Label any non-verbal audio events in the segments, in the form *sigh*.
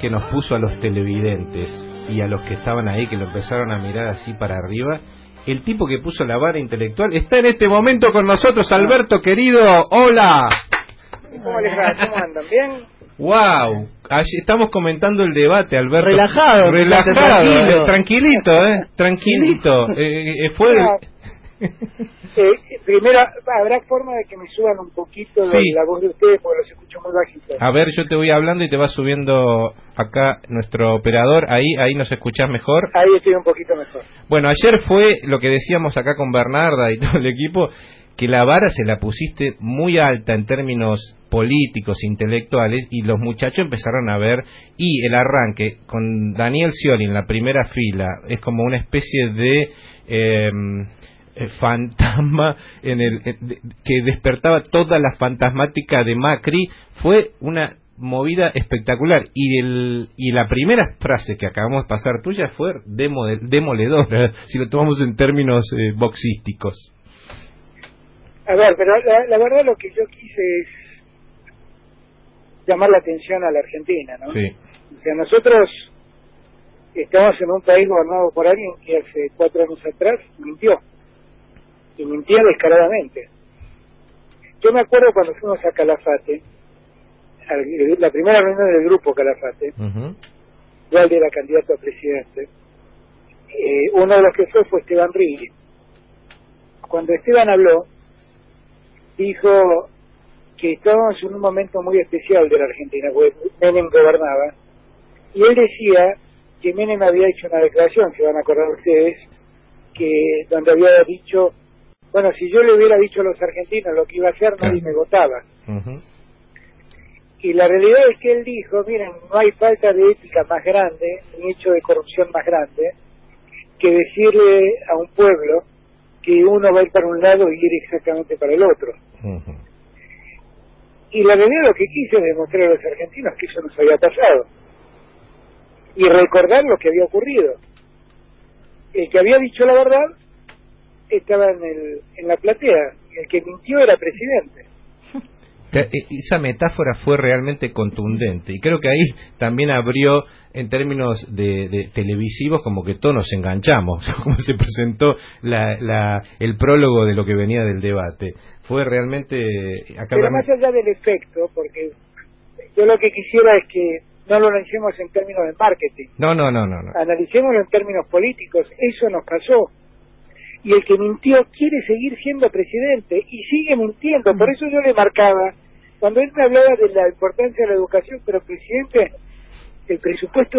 que nos puso a los televidentes y a los que estaban ahí, que lo empezaron a mirar así para arriba, el tipo que puso la vara intelectual está en este momento con nosotros, Alberto querido, hola. ¿Cómo les va? ¿Cómo andan? ¿Bien? Wow, estamos comentando el debate, Alberto. Relajado, relajado. Eh, tranquilito, eh, tranquilito. Eh, eh, fue. *laughs* Eh, primero, ¿habrá forma de que me suban un poquito la voz de ustedes porque los escucho muy bajitos? A ver, yo te voy hablando y te va subiendo acá nuestro operador. Ahí ahí nos escuchás mejor. Ahí estoy un poquito mejor. Bueno, ayer fue lo que decíamos acá con Bernarda y todo el equipo, que la vara se la pusiste muy alta en términos políticos, intelectuales, y los muchachos empezaron a ver, y el arranque con Daniel Scioli en la primera fila es como una especie de... Eh, fantasma en el que despertaba toda la fantasmática de Macri fue una movida espectacular. Y el y la primera frase que acabamos de pasar tuya fue demoledora si lo tomamos en términos eh, boxísticos. A ver pero la, verdad lo que yo quise es llamar la atención a la Argentina no sí. O sea nosotros estamos en un país gobernado por alguien que hace cuatro años atrás mintió y mentía descaradamente. Yo me acuerdo cuando fuimos a Calafate, la primera reunión del grupo Calafate, uh yo era candidato a presidente, eh, uno de los que fue fue Esteban Riggi. Cuando Esteban habló, dijo que estábamos en un momento muy especial de la Argentina, porque Menem gobernaba, y él decía que Menem había hecho una declaración, se van a acordar ustedes, que donde había dicho bueno, si yo le hubiera dicho a los argentinos lo que iba a hacer, nadie me votaba. Y la realidad es que él dijo, miren, no hay falta de ética más grande, ni hecho de corrupción más grande, que decirle a un pueblo que uno va a ir para un lado y ir exactamente para el otro. Y la realidad lo que quise demostrar a los argentinos que eso nos había pasado. Y recordar lo que había ocurrido. El que había dicho la verdad estaba en, el, en la platea y el que mintió era presidente. *laughs* Eh, esa metáfora fue realmente contundente y creo que ahí también abrió en términos de, televisivos como que todos nos enganchamos, *laughs* como se presentó la, el prólogo de lo que venía del debate. Fue realmente... Pero más allá del efecto, porque yo lo que quisiera es que no lo analicemos en términos de marketing. No, no, no, no. no. Analicémoslo en términos políticos. Eso nos pasó y el que mintió quiere seguir siendo presidente y sigue mintiendo. Por eso yo le marcaba, cuando él me hablaba de la importancia de la educación, pero presidente, el presupuesto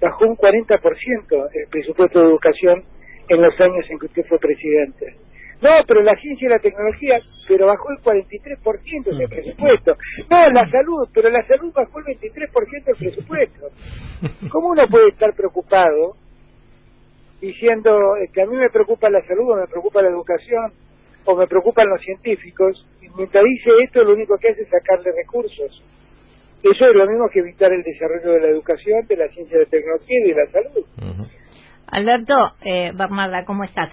bajó un 40% el presupuesto de educación en los años en que usted fue presidente. No, pero la ciencia y la tecnología, pero bajó el 43% ese presupuesto. No, la salud, pero la salud bajó el 23% del presupuesto. *laughs* ¿Cómo uno puede estar preocupado diciendo que a mí me preocupa la salud o me preocupa la educación o me preocupan los científicos, y mientras dice esto lo único que hace es sacarle recursos. Eso es lo mismo que evitar el desarrollo de la educación, de la ciencia de tecnología y de la salud. Alberto, eh, Bernarda, ¿cómo estás?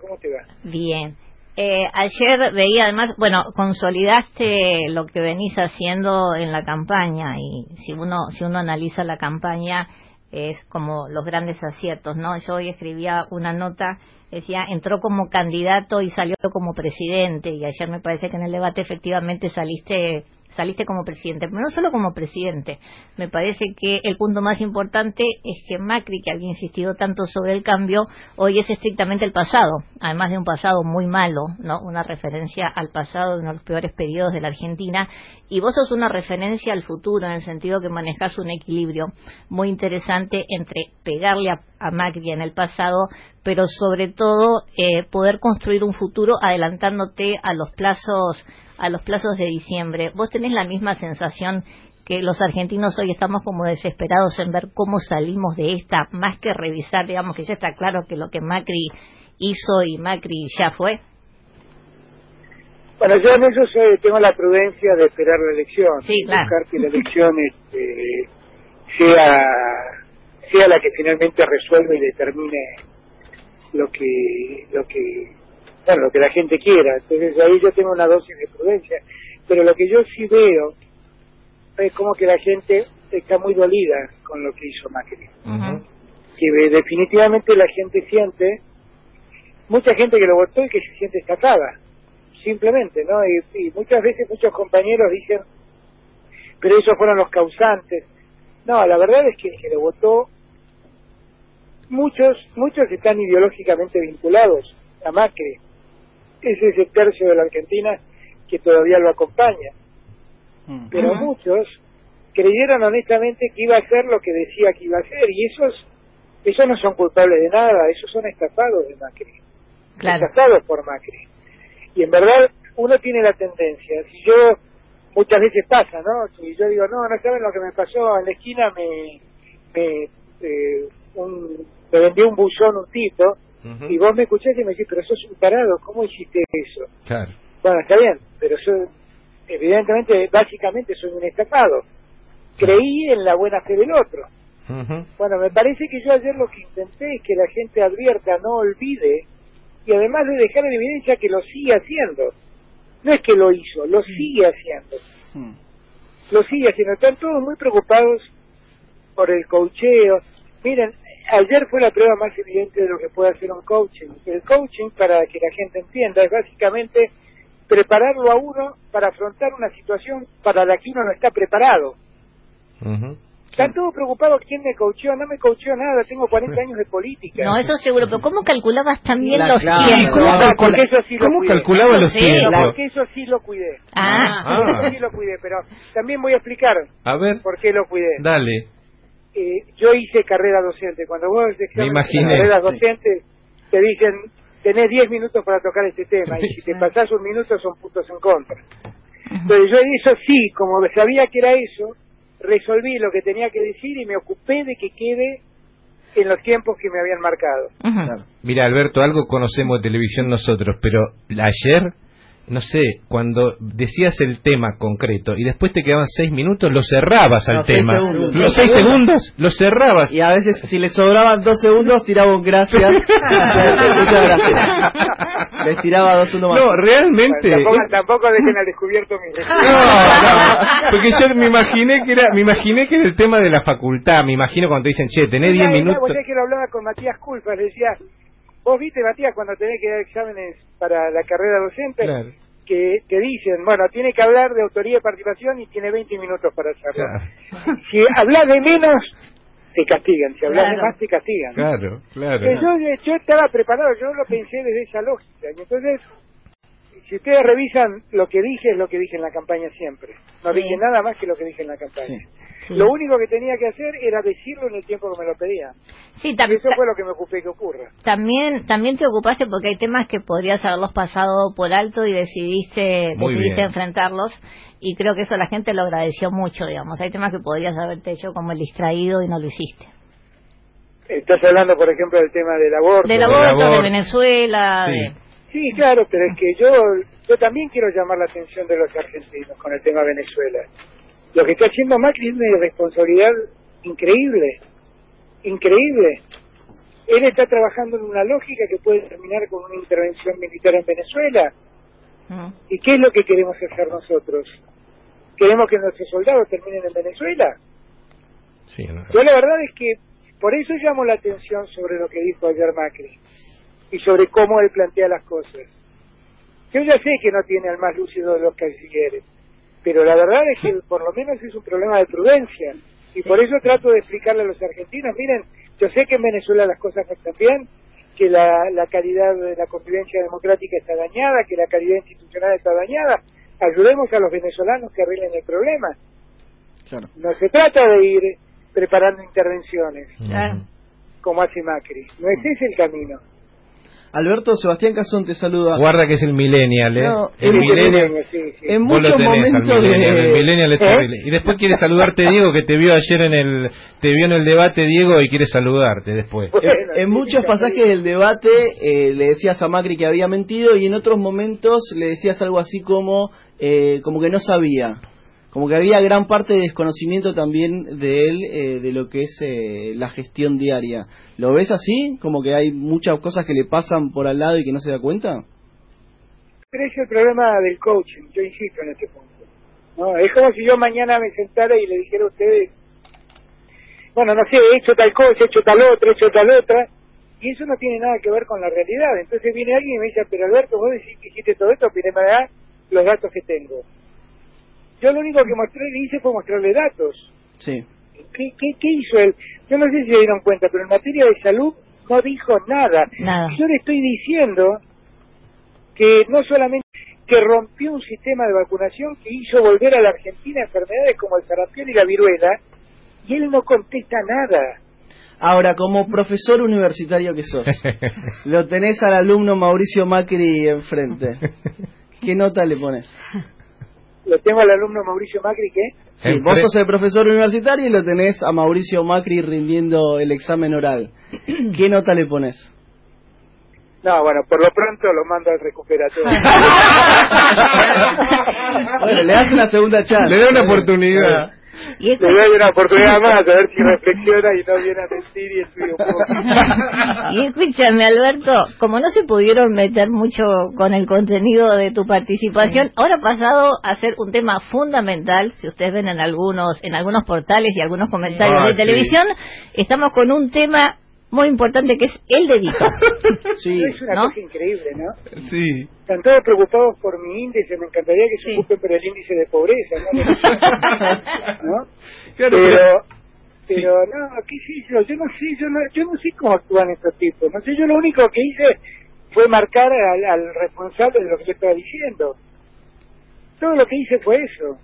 ¿Cómo te va? Bien. Eh, ayer veía además, bueno, consolidaste lo que venís haciendo en la campaña y si uno si uno analiza la campaña es como los grandes aciertos, ¿no? Yo hoy escribía una nota, decía, entró como candidato y salió como presidente, y ayer me parece que en el debate efectivamente saliste saliste como presidente, pero no solo como presidente. Me parece que el punto más importante es que Macri, que había insistido tanto sobre el cambio, hoy es estrictamente el pasado, además de un pasado muy malo, ¿no? Una referencia al pasado de uno de los peores periodos de la Argentina, y vos sos una referencia al futuro en el sentido que manejás un equilibrio muy interesante entre pegarle a, Macri en el pasado, pero sobre todo eh, poder construir un futuro adelantándote a los plazos a los plazos de diciembre. ¿Vos tenés la misma sensación que los argentinos hoy estamos como desesperados en ver cómo salimos de esta, más que revisar, digamos que ya está claro que lo que Macri hizo y Macri ya fue? Bueno, yo en eso tengo la prudencia de esperar la elección, sí, claro. buscar que la elección este, sea, sea la que finalmente resuelva y determine lo que, lo que bueno, lo que la gente quiera. Entonces ahí yo tengo una dosis de prudencia. Pero lo que yo sí veo es como que la gente está muy dolida con lo que hizo Macri. Que definitivamente la gente siente, mucha gente que lo votó y que se siente estafada, simplemente, ¿no? Y, y muchas veces muchos compañeros dicen, pero esos fueron los causantes. No, la verdad es que el que lo votó, muchos, muchos están ideológicamente vinculados a Macri. Es ese tercio de la Argentina que todavía lo acompaña. Mm. Pero muchos creyeron honestamente que iba a hacer lo que decía que iba a hacer y esos esos no son culpables de nada, esos son estafados de Macri. Estafados por Macri. Y en verdad uno tiene la tendencia, si yo muchas veces pasa, ¿no? Si yo digo, no, no saben lo que me pasó en la esquina, me me, eh, un, me vendió un buzón un tipo, y vos me escuchás y me decís, pero sos un parado, ¿cómo hiciste eso? Claro. Bueno, está bien, pero yo, evidentemente, básicamente soy un estafado. Creí en la buena fe del otro. Bueno, me parece que yo ayer lo que intenté es que la gente advierta, no olvide, y además de dejar en evidencia que lo sigue haciendo. No es que lo hizo, lo sigue haciendo. Lo sigue haciendo. Están todos muy preocupados por el cocheo. Miren, ayer fue la prueba más evidente de lo que puede hacer un coaching. El coaching, para que la gente entienda, es básicamente prepararlo a uno para afrontar una situación para la que uno no está preparado. Están todos preocupados quién me coacheó, no me coacheó nada, tengo 40 años de política. No, eso seguro, pero ¿cómo calculabas también los tiempos? porque eso sí ¿Cómo lo calculaba los tiempos? Porque eso sí lo cuidé. Ah. ah. Eso sí lo cuidé, pero también voy a explicar a ver. por qué lo cuidé. Dale. Eh, yo hice carrera docente. Cuando vos Me carrera docente, te dicen, tenés 10 minutos para tocar este tema, y *laughs* si te pasás un minuto son puntos en contra. Entonces yo eso sí, como sabía que era eso, resolví lo que tenía que decir y me ocupé de que quede en los tiempos que me habían marcado. Mira, Alberto, algo conocemos de televisión nosotros, pero ayer no sé, cuando decías el tema concreto y después te quedaban seis minutos, lo cerrabas al tema. Los seis segundos, lo cerrabas. Y a veces, si le sobraban dos segundos, tiraba un gracias. *laughs* Muchas gracias. Les tiraba dos segundos más. No, realmente. tampoco, dejen al descubierto mi no, no, porque yo me imaginé que era, me imaginé que era el tema de la facultad. Me imagino cuando te dicen, che, tenés diez minutos. que lo hablaba con Matías Culpa, le decía, Vos viste, Matías, cuando tenés que dar exámenes para la carrera docente, que te dicen, bueno, tiene que hablar de autoría de participación y tiene 20 minutos para hacerlo. Si hablas de menos, te castigan. Si hablas de más, te castigan. Claro, claro. Yo, yo estaba preparado, yo lo pensé desde esa lógica. Y entonces, si ustedes revisan lo que dije, es lo que dije en la campaña siempre. No dije nada más que lo que dije en la campaña. Lo único que tenía que hacer era decirlo en el tiempo que me lo pedían. Sí, también. Eso fue lo que me ocupé que ocurra. También, también te ocupaste porque hay temas que podrías haberlos pasado por alto y decidiste, decidiste enfrentarlos. Y creo que eso la gente lo agradeció mucho, digamos. Hay temas que podrías haberte hecho como el distraído y no lo hiciste. Estás hablando, por ejemplo, del tema del aborto. Del aborto, de Venezuela. Sí. sí, claro, pero es que yo, yo también quiero llamar la atención de los argentinos con el tema Venezuela lo que está haciendo Macri es una irresponsabilidad increíble, increíble. Él está trabajando en una lógica que puede terminar con una intervención militar en Venezuela. Mm. ¿Y qué es lo que queremos hacer nosotros? ¿Queremos que nuestros soldados terminen en Venezuela? Sí, Yo la verdad es que por eso llamo la atención sobre lo que dijo ayer Macri y sobre cómo él plantea las cosas. Yo ya sé que no tiene al más lúcido de los cancilleres, pero la verdad es que por lo menos es un problema de prudencia. Y por eso trato de explicarle a los argentinos, miren, yo sé que en Venezuela las cosas no están bien, que la, la calidad de la convivencia democrática está dañada, que la calidad institucional está dañada, ayudemos a los venezolanos que arreglen el problema. No se trata de ir preparando intervenciones, como hace Macri, no es ese el camino. Alberto Sebastián Cazón te saluda. Guarda que es el millennial, ¿eh? el millennial. En muchos momentos el millennial, es ¿Eh? terrible. Y después quiere saludarte Diego, que te vio ayer en el te vio en el debate Diego y quiere saludarte después. en, muchos pasajes del debate eh, le decías a Macri que había mentido y en otros momentos le decías algo así como eh, como que no sabía como que había gran parte de desconocimiento también de él eh, de lo que es eh, la gestión diaria. ¿Lo ves así? Como que hay muchas cosas que le pasan por al lado y que no se da cuenta. Pero es el problema del coaching, yo insisto en este punto. ¿no? Es como si yo mañana me sentara y le dijera a ustedes, bueno, no sé, he hecho tal cosa, he hecho tal otra, he hecho tal otra, y eso no tiene nada que ver con la realidad. Entonces viene alguien y me dice, pero Alberto, vos decís que hiciste todo esto, pero me los datos que tengo. Yo lo único que mostré, hice fue mostrarle datos. Sí. ¿Qué, qué, qué hizo él? Yo no sé si se dieron cuenta, pero en materia de salud no dijo nada. Nada. Yo le estoy diciendo que no solamente que rompió un sistema de vacunación que hizo volver a la Argentina enfermedades como el sarampión y la viruela, y él no contesta nada. Ahora, como profesor universitario que sos, *laughs* lo tenés al alumno Mauricio Macri enfrente. *laughs* ¿Qué nota le pones? *laughs* Lo tengo al alumno Mauricio Macri que Sí, vos sos el profesor universitario y lo tenés a Mauricio Macri rindiendo el examen oral. *clears throat* ¿Qué nota le pones? No, bueno, por lo pronto lo mando al recuperatorio. *laughs* Bueno, le das una segunda chance. Le da una oportunidad. Y Le doy una oportunidad más a ver si reflexiona y no viene a mentir y estudia un poco. Y escúchame, Alberto, como no se pudieron meter mucho con el contenido de tu participación, ahora ha pasado a ser un tema fundamental. Si ustedes ven en algunos, en algunos portales y algunos comentarios Ah, de sí. televisión, estamos con un tema muy importante que es el dedito. *laughs* Sí. Es una ¿No? cosa increíble, ¿no? Sí. Están todos preocupados por mi índice, me encantaría que se Sí. ocupen por el índice de pobreza, ¿no? *laughs* ¿No? Claro, pero Sí. pero no qué sé yo yo no sé yo no yo no sé cómo actúan estos tipos no sé yo lo único que hice fue marcar al, al responsable de lo que yo estaba diciendo todo lo que hice fue eso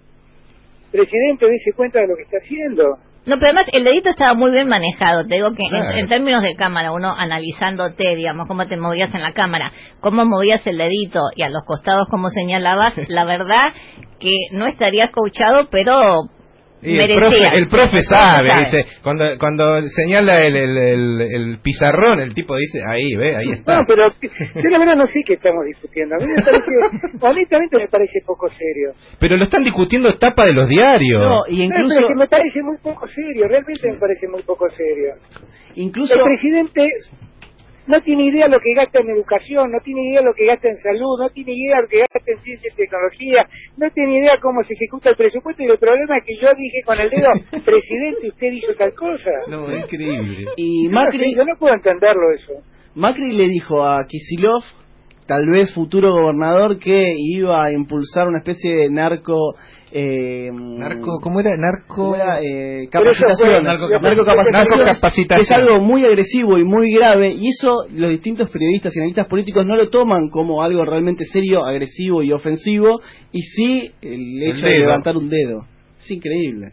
presidente dése cuenta de lo que está haciendo No, pero además el dedito estaba muy bien manejado. Te digo que en- en, términos de cámara, uno analizándote, digamos, cómo te movías en la cámara, cómo movías el dedito y a los costados cómo señalabas, *laughs* la verdad que no estarías coachado, pero Y el profe, el profe sabe, sabe. dice, cuando cuando señala el, el, el, el pizarrón, el tipo dice, ahí, ve, ahí está. no pero yo la verdad no sé qué estamos discutiendo a mí me parece honestamente me parece poco serio Pero lo están discutiendo tapa de los diarios. No, y No, incluso, pero es que me parece muy poco serio realmente me parece muy poco serio incluso, El presidente no tiene idea lo que gasta en educación, no tiene idea lo que gasta en salud, no tiene idea lo que gasta en ciencia y tecnología, no tiene idea cómo se ejecuta el presupuesto y el problema es que yo dije con el dedo, *laughs* presidente, usted hizo tal cosa. No, es increíble. y Yo no Macri, yo no puedo entenderlo eso. Macri le dijo a Kisilov, tal vez futuro gobernador, que iba a impulsar una especie de narco... Eh, Narco, ¿cómo era? Narco... ¿cómo era? Eh, capacitación, narco- es algo muy agresivo y muy grave, y eso los distintos periodistas y analistas políticos no lo toman como algo realmente serio, agresivo y ofensivo, y sí el El hecho de levantar un dedo. Es increíble.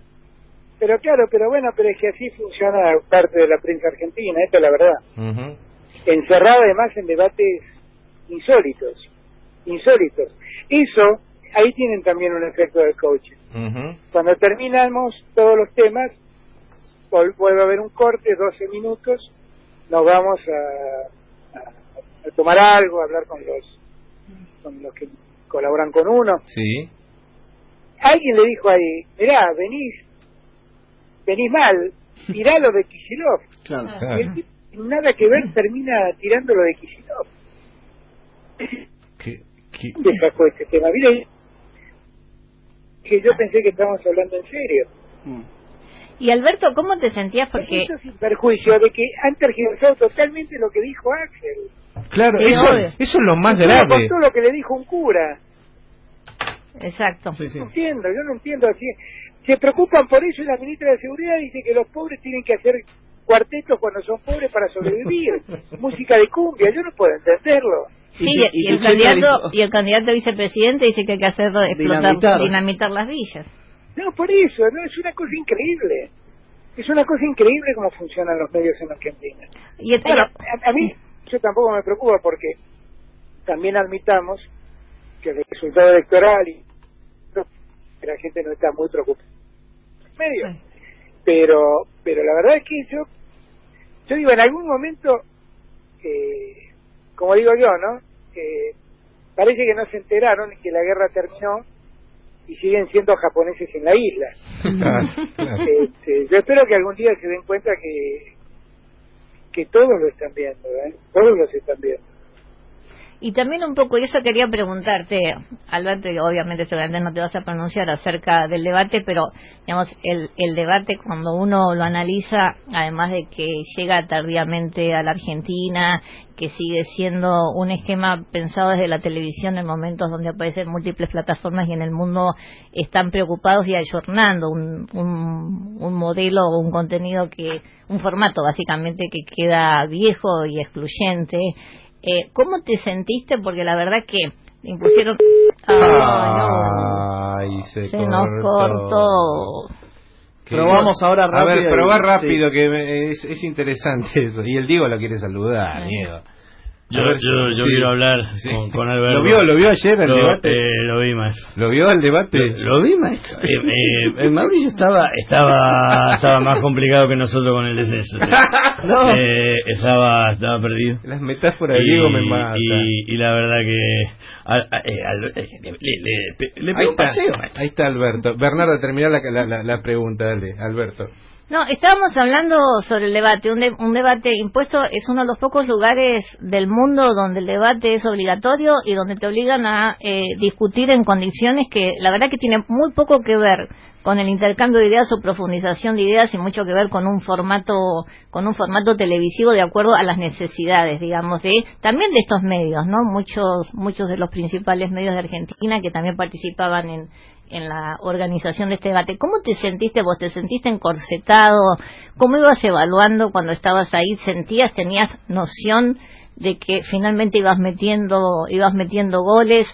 Pero claro, pero bueno, pero es que así funciona parte de la prensa argentina, esta es la verdad. Ujú. Encerrada además en debates insólitos, insólitos. Eso, ahí tienen también un efecto del coaching. Cuando terminamos todos los temas, vuelve a haber un corte, 12 minutos, nos vamos a, a- a tomar algo, a hablar con los, con los que colaboran con uno. Sí. Alguien le dijo ahí, mirá, venís, venís mal, tirá lo de Kicillof. Claro. Claro. Y el tipo, sin nada que ver, termina tirando lo de Kicillof. ¿Qué, qué? ¿Dónde sacó este tema? Mire, que yo pensé que estábamos hablando en serio. Mm. Y Alberto, ¿cómo te sentías? Porque Eso sin perjuicio de que han tergiversado totalmente lo que dijo Axel. Claro, Sí, eso, obvio. eso es lo más grave. contó lo que le dijo un cura. Exacto. Sí, sí. No entiendo, yo no entiendo así. Se preocupan por eso y la ministra de Seguridad dice que los pobres tienen que hacer cuartetos cuando son pobres para sobrevivir. *laughs* Música de cumbia, yo no puedo entenderlo. Sí, Y- y, y el candidato y el candidato a vicepresidente dice que hay que hacerlo explotar, Dinamitar. dinamitar las villas. No, por eso, no es una cosa increíble. Es una cosa increíble cómo funcionan los medios en Argentina. Y este- Bueno, a, a mí eso tampoco me preocupa porque también admitamos que el resultado electoral y que la gente no está muy preocupada. Medio. Pero, pero la verdad es que yo, yo digo, en algún momento, eh, como digo yo, ¿no? Eh, parece que no se enteraron que la guerra terminó y siguen siendo japoneses en la isla. Este, yo espero que algún día se den cuenta que que todos lo están viendo, ¿eh? todos los están viendo. Y también un poco, y eso quería preguntarte, Alberto, y obviamente seguramente no te vas a pronunciar acerca del debate, pero digamos, el, el debate cuando uno lo analiza, además de que llega tardíamente a la Argentina, que sigue siendo un esquema pensado desde la televisión en momentos donde aparecen múltiples plataformas y en el mundo están preocupados y ayornando un, un, un modelo o un contenido que, un formato básicamente que queda viejo y excluyente eh, ¿Cómo te sentiste? Porque la verdad que impusieron... Ay, se, se nos cortó. Probamos ahora rápido. A ver, probar rápido, que es, es, interesante eso. Y el Diego lo quiere saludar, Diego. Yo, yo, yo sí. quiero hablar sí. con, con, Alberto. ¿Lo vio, lo vio ayer el lo, debate? Eh, lo vi, maestro. ¿Lo vio el debate? Lo, lo vi, maestro. *laughs* Eh, eh, Mauricio estaba, estaba, estaba más complicado que nosotros con el descenso. *laughs* no. Eh, estaba, estaba perdido. Las metáforas de Diego me matan. Y, y, la verdad que... A, a, a, le, le, le, ahí, está, paseo, ahí está Alberto. Bernardo, termina la, la, la pregunta, dale, Alberto. No, estábamos hablando sobre el debate. Un, de, un, debate impuesto es uno de los pocos lugares del mundo donde el debate es obligatorio y donde te obligan a eh, discutir en condiciones que la verdad que tiene muy poco que ver con el intercambio de ideas o profundización de ideas y mucho que ver con un formato con un formato televisivo de acuerdo a las necesidades digamos de también de estos medios no muchos muchos de los principales medios de Argentina que también participaban en en la organización de este debate. ¿Cómo te sentiste vos? ¿Te sentiste encorsetado? ¿Cómo ibas evaluando cuando estabas ahí? ¿Sentías, tenías noción de que finalmente ibas metiendo, ibas metiendo goles?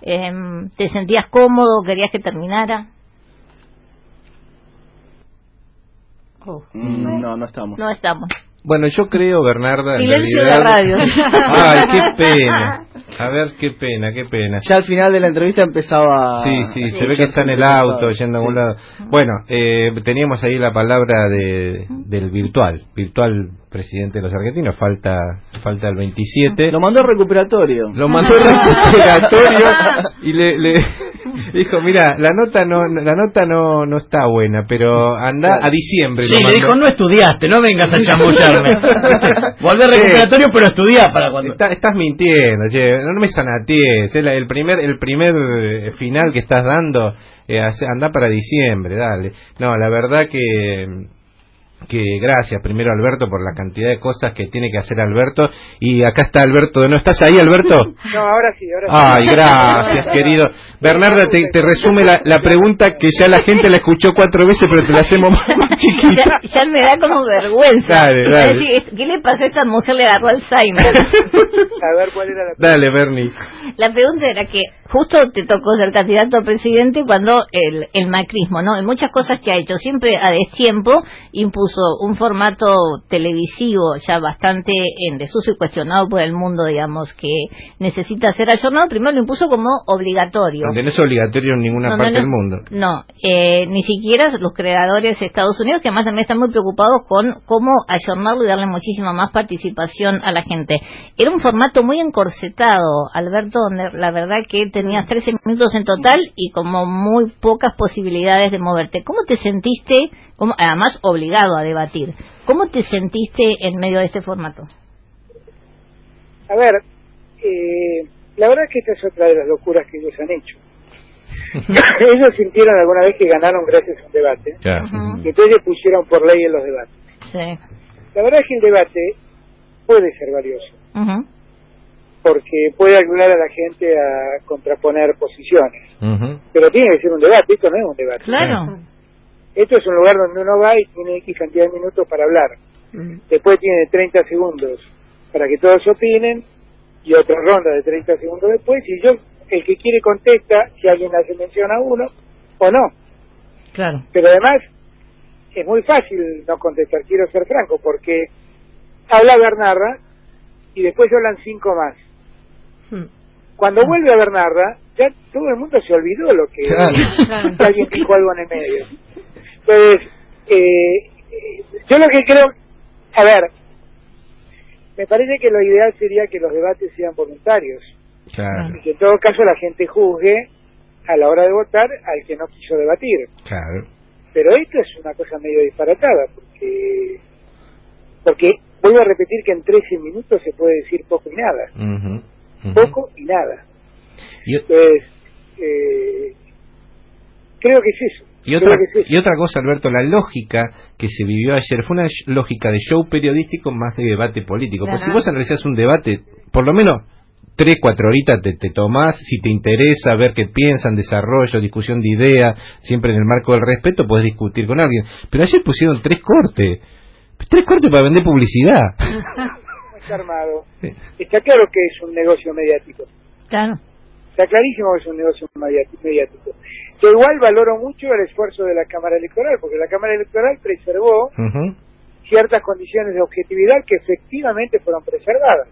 Eh, ¿Te sentías cómodo? ¿Querías que terminara? Oh. Mm, no, no estamos. No estamos. Bueno, yo creo, Bernarda. Silencio de radio. *laughs* Ay, qué pena. A ver, qué pena, qué pena. Ya al final de la entrevista empezaba. Sí, sí, se ve que está en el auto, yendo a algún lado. Bueno, eh, teníamos ahí la palabra de, del virtual, virtual presidente de los argentinos, falta falta el 27. Lo mandó recuperatorio. Lo mandó recuperatorio *laughs* y le, le dijo, mira, la nota no la nota no no está buena, pero anda claro. a diciembre. Sí, le dijo, no estudiaste, no vengas a chamullarme. *laughs* Volver recuperatorio, pero estudiá para cuando... Está, estás mintiendo, che, no me sanaties, el, el primer el primer final que estás dando, eh, anda para diciembre, dale. No, la verdad que que gracias primero Alberto por la cantidad de cosas que tiene que hacer Alberto. Y acá está Alberto ¿no estás ahí Alberto? *laughs* no ahora sí ahora sí. Ay gracias querido. Bernarda te, te resume la, la, pregunta que ya la gente la escuchó cuatro veces pero te la hacemos más, más *laughs* chiquita. Ya, ya, me da como vergüenza. Dale, dale. ¿qué le pasó a esta mujer le agarró Alzheimer? *laughs* a ver cuál era la pregunta dale Bernie. La pregunta era que justo te tocó ser candidato a presidente cuando el, el macrismo no en muchas cosas que ha hecho siempre a destiempo impuso un formato televisivo ya bastante en desuso y cuestionado por el mundo, digamos, que necesita ser ayornado, primero lo impuso como obligatorio. No es obligatorio en ninguna no, parte no, del mundo. No, eh, ni siquiera los creadores de Estados Unidos, que además también están muy preocupados con cómo ayornarlo y darle muchísima más participación a la gente. Era un formato muy encorsetado, Alberto, donde la verdad que tenías 13 minutos en total y como muy pocas posibilidades de moverte. ¿Cómo te sentiste? Como, además obligado a debatir. ¿Cómo te sentiste en medio de este formato? A ver, eh, la verdad que esta es otra de las locuras que ellos han hecho. *laughs* *laughs* ellos sintieron alguna vez que ganaron gracias a un debate yeah. uh -huh. y entonces pusieron por ley en los debates. Sí. La verdad es que el debate puede ser valioso. Uh -huh. Porque puede ayudar a la gente a contraponer posiciones. Uh -huh. Pero tiene que ser un debate, esto no es un debate. Claro. Esto es un lugar donde uno va y tiene X cantidad de minutos para hablar. Mm. Después tiene 30 segundos para que todos opinen y otra ronda de 30 segundos después y yo, el que quiere contesta si alguien hace mención a uno o no. Claro. Pero además es muy fácil no contestar, quiero ser franco, porque habla Bernarda y después hablan cinco más. Hmm. Cuando vuelve a Bernarda, ya todo el mundo se olvidó lo que *laughs* claro. alguien dijo algo en el medio. Entonces, eh, yo lo que creo, a ver, me parece que lo ideal sería que los debates sean voluntarios. Claro. Y que en todo caso la gente juzgue a la hora de votar al que no quiso debatir. Claro. Pero esto es una cosa medio disparatada, porque, porque vuelvo a repetir que en 13 minutos se puede decir poco y nada. Uh -huh. Poco y nada. Entonces, eh, creo que es eso. y otra, es y otra cosa, Alberto, la lógica que se vivió ayer fue una lógica de show periodístico más de debate político. Porque si vos analizás un debate, por lo menos tres, cuatro horitas te, te tomás, si te interesa ver qué piensan, desarrollo, discusión de ideas, siempre en el marco del respeto, podés discutir con alguien. Pero ayer pusieron tres cortes. Tres cortes para vender publicidad. *laughs* Está armado. Está claro que es un negocio mediático. Claro. Está clarísimo que es un negocio mediático. Yo igual valoro mucho el esfuerzo de la Cámara Electoral, porque la Cámara Electoral preservó ciertas condiciones de objetividad que efectivamente fueron preservadas.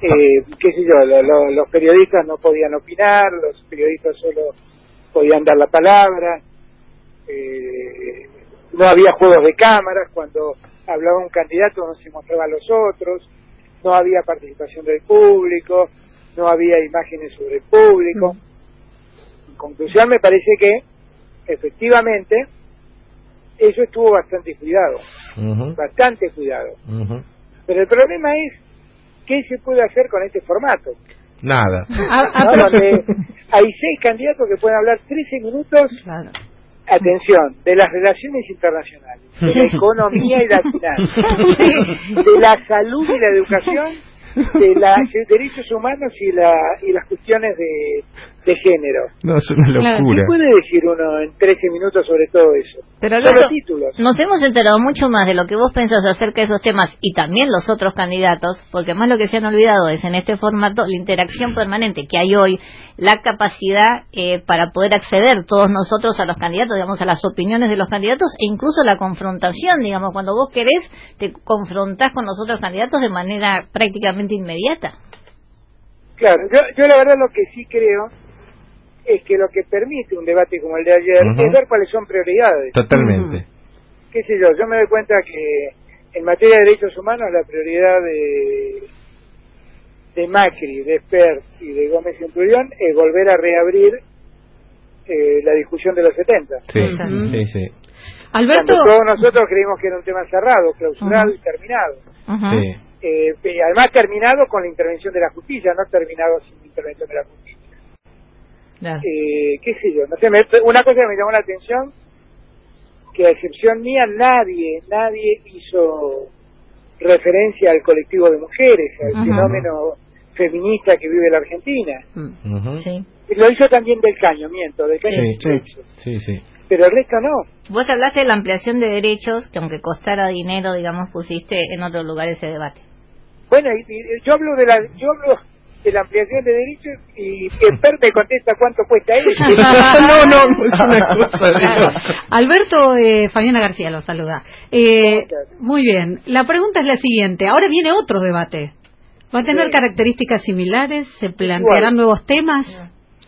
Eh, qué sé yo, lo- lo- los periodistas no podían opinar, los periodistas solo podían dar la palabra, eh, no había juegos de cámaras, cuando hablaba un candidato no se mostraba a los otros, no había participación del público, no había imágenes sobre el público. En conclusión, me parece que efectivamente eso estuvo bastante cuidado, bastante cuidado. Pero el problema es qué se puede hacer con este formato. Nada. Ah, ah, ¿no? pero- Donde *laughs* hay seis candidatos que pueden hablar 13 minutos, Claro. Atención, de las relaciones internacionales, de la *laughs* economía y la finanza, de la salud y la educación, de los derechos humanos y, la, y las cuestiones de, de género. No, es una locura. ¿Qué puede decir uno en 13 minutos sobre todo eso? Pero Solo títulos. nos hemos enterado mucho más de lo que vos pensás acerca de esos temas y también los otros candidatos, porque más lo que se han olvidado es en este formato la interacción permanente que hay hoy, la capacidad eh, para poder acceder todos nosotros a los candidatos, digamos, a las opiniones de los candidatos e incluso la confrontación, digamos, cuando vos querés te confrontás con los otros candidatos de manera prácticamente inmediata. Claro, yo, yo la verdad lo que sí creo es que lo que permite un debate como el de ayer es ver cuáles son prioridades. Totalmente. qué sé yo, yo me doy cuenta que en materia de derechos humanos la prioridad de, de Macri, de Spert y de Gómez Centurión es volver a reabrir eh, la discusión de los 70. Sí, sí, sí. Alberto, Cuando todos nosotros creímos que era un tema cerrado, clausurado y terminado. Sí. Eh, además terminado con la intervención de la justicia, no terminado sin intervención de la justicia. Eh, qué sé yo, no sé, me- una cosa que me llamó la atención, que a excepción mía nadie, nadie hizo referencia al colectivo de mujeres, al fenómeno feminista que vive la Argentina. Sí. Y Lo hizo también del caño, miento, del caño Sí, sí, sí, sí, sí. pero el resto no. Vos hablaste de la ampliación de derechos, que aunque costara dinero, digamos, pusiste en otros lugares ese debate. Bueno, y, y yo hablo de la, yo hablo de la ampliación de derechos y Esper me contesta cuánto cuesta eso. *laughs* no, no, no es una cosa Claro. Alberto, eh, Fabiana García lo saluda. Eh, muy bien. La pregunta es la siguiente. Ahora viene otro debate. ¿Va a tener Sí. características similares? ¿Se plantearán Igual. nuevos temas?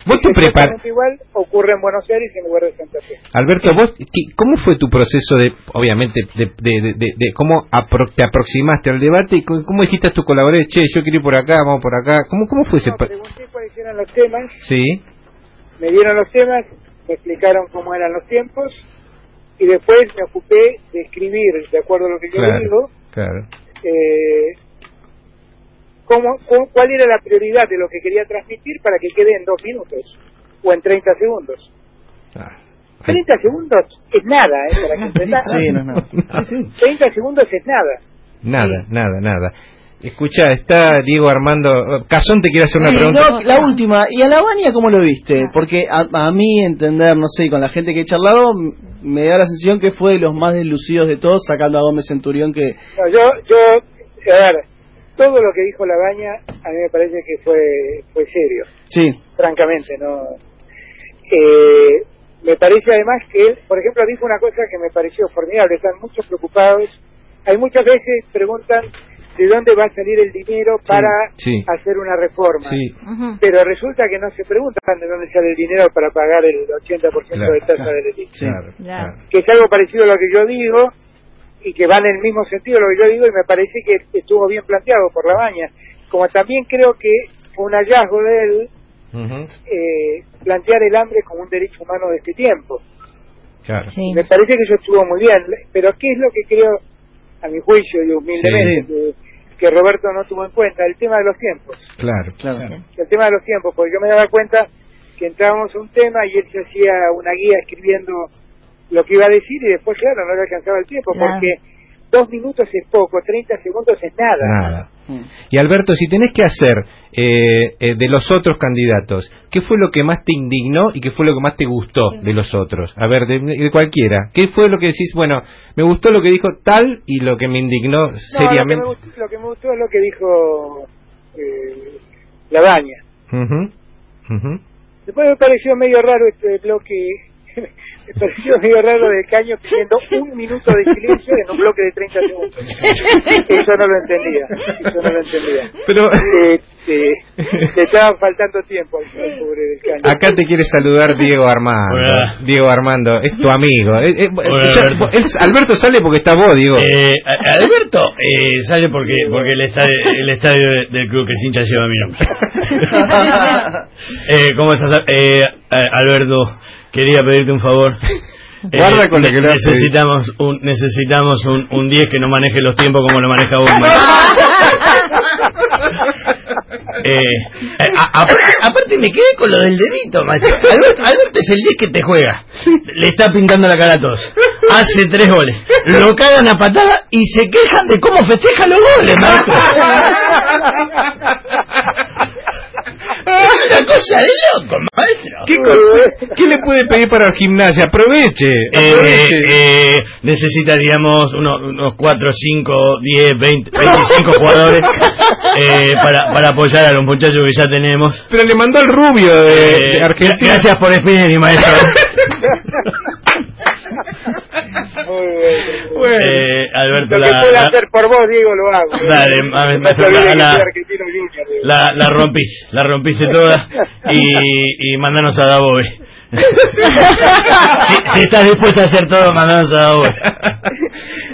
Vos te preparas. Igual ocurre en Buenos Aires en lugar de Santa Fe. Alberto, vos, ¿qué- ¿cómo fue tu proceso de, obviamente, de, de, de, cómo apro- te aproximaste al debate y cómo, dijiste a tus colaboradores, che, yo quiero ir por acá, vamos por acá? ¿Cómo, cómo fue ese? No, pa- pregunté cuáles eran los temas, Sí, me dieron los temas, me explicaron cómo eran los tiempos y después me ocupé de escribir, de acuerdo a lo que yo claro, digo, claro. eh, cómo, cómo- cuál era la prioridad de lo que quería transmitir para que quede en dos minutos o en 30 segundos. Ah, 30 segundos es nada, ¿eh? Para *laughs* que. Sí, no nada. 30 segundos es nada. Nada, nada, nada. Escucha, está Diego Armando. Casón te quiere hacer una Sí, pregunta. no, la última. ¿Y a la Baña cómo lo viste? Porque a, a mí entender, no sé, con la gente que he charlado, me da la sensación que fue de los más deslucidos de todos, sacando a Gómez Centurión que... No, yo, yo, a ver, todo lo que dijo La Baña a mí me parece que fue, fue serio, Sí, francamente, no. Eh, me parece además que él, por ejemplo, dijo una cosa que me pareció formidable, están muchos preocupados, hay muchas veces preguntan de dónde va a salir el dinero para sí. hacer una reforma. Sí. Pero resulta que no se preguntan de dónde sale el dinero para pagar el 80% Claro, de tasa claro. del claro. que es algo parecido a lo que yo digo y que va en el mismo sentido de lo que yo digo y me parece que estuvo bien planteado por la baña. Como también creo que fue un hallazgo de él eh, plantear el hambre como un derecho humano de este tiempo. claro. Sí. Me parece que eso estuvo muy bien, pero ¿qué es lo que creo, a mi juicio y humildemente, que, que Roberto no tuvo en cuenta, el tema de los tiempos. Claro, Claro. El tema de los tiempos, porque yo me daba cuenta que entrábamos a un tema y él se hacía una guía escribiendo lo que iba a decir y después, claro, no le alcanzaba el tiempo, Claro. porque dos minutos es poco, 30 segundos es nada. Nada. Y Alberto, si tenés que hacer eh, eh, de los otros candidatos, ¿qué fue lo que más te indignó y qué fue lo que más te gustó de los otros? A ver, de, de cualquiera. ¿Qué fue lo que decís? Bueno, me gustó lo que dijo tal y lo que me indignó No, seriamente. Lo que, me gustó, lo que me gustó es lo que dijo eh, Labaña. Ujú, ujú. Después me pareció medio raro este bloque, me pareció medio raro de Caño pidiendo *laughs* un minuto de silencio en un bloque de 30 segundos. Eso no lo entendía, eso no lo entendía. Pero Eh, eh, *laughs* le estaba faltando tiempo al al pobre del Caño. acá te quiere saludar Diego Armando. Hola. Diego Armando, es tu amigo. Eh, eh, Hola, ya- Alberto. es- Alberto sale porque está vos, Diego. Eh, Alberto eh, sale porque porque el estadio, el estadio de- del club que es hincha lleva mi nombre. *laughs* eh, ¿Cómo estás? Alberto, quería pedirte un favor. *laughs* Eh, con que necesitamos un necesitamos un, un 10 que no maneje los tiempos como lo maneja vos. *laughs* Eh, eh, a- aparte, aparte me quedé con lo del dedito, macho. Alberto, Alberto es el 10 que te juega. Le está pintando la cara a todos. Hace tres goles. Lo cagan a patada y se quejan de cómo festeja los goles, maestro. *laughs* Es una cosa de loco, maestro. ¿Qué, cosa- ¿Qué le puede pedir para el gimnasia? Aproveche. Eh, aproveche. eh, necesitaríamos unos, unos 4, 5, 10, 20, 25 jugadores eh, para, para apoyar a los muchachos que ya tenemos. Pero le mandó al rubio de, Eh, de Argentina. gra- Gracias por Spinelli, maestro. *laughs* *laughs* Muy bueno. Eh, Alberto, Lo que la, pueda la, hacer por vos, Diego, lo hago. Dale, la- la- la, la rompiste, la rompiste toda y, y mandanos a Dabove. *laughs* si, si estás dispuesto a hacer todo, mandanos a Dabove. *laughs*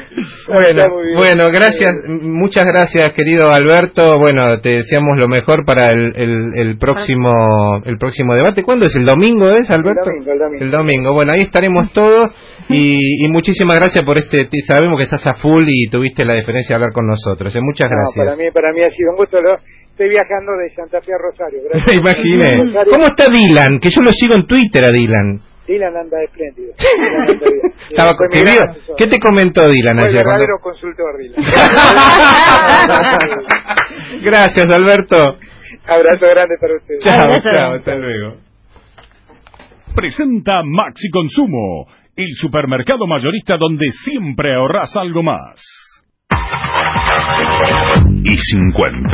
Bueno, bueno, gracias, muchas gracias, querido Alberto. Bueno, te deseamos lo mejor para el, el, el próximo el próximo debate. ¿Cuándo es? ¿El domingo es, Alberto? domingo, el domingo. El domingo. Bueno, ahí estaremos *laughs* todos y, y muchísimas gracias por este. Sabemos que estás a full y tuviste la diferencia de hablar con nosotros. ¿eh? Muchas No, gracias. para mí, para mí ha sido un gusto. Lo, estoy viajando de Santa Fe a Rosario. Gracias. Me *laughs* imaginé. Rosario, ¿Cómo está Dylan? Que yo lo sigo en Twitter a Dylan. Dylan anda espléndido. Dylan anda bien. *laughs* Estaba, te vio- asesor. ¿Qué te comentó Dylan ayer? verdadero consultor, Dylan. *laughs* *laughs* Gracias, Alberto. Abrazo grande para ustedes. Chao, chao, hasta luego. Presenta Maxi Consumo, el supermercado mayorista donde siempre ahorras algo más. Y 50.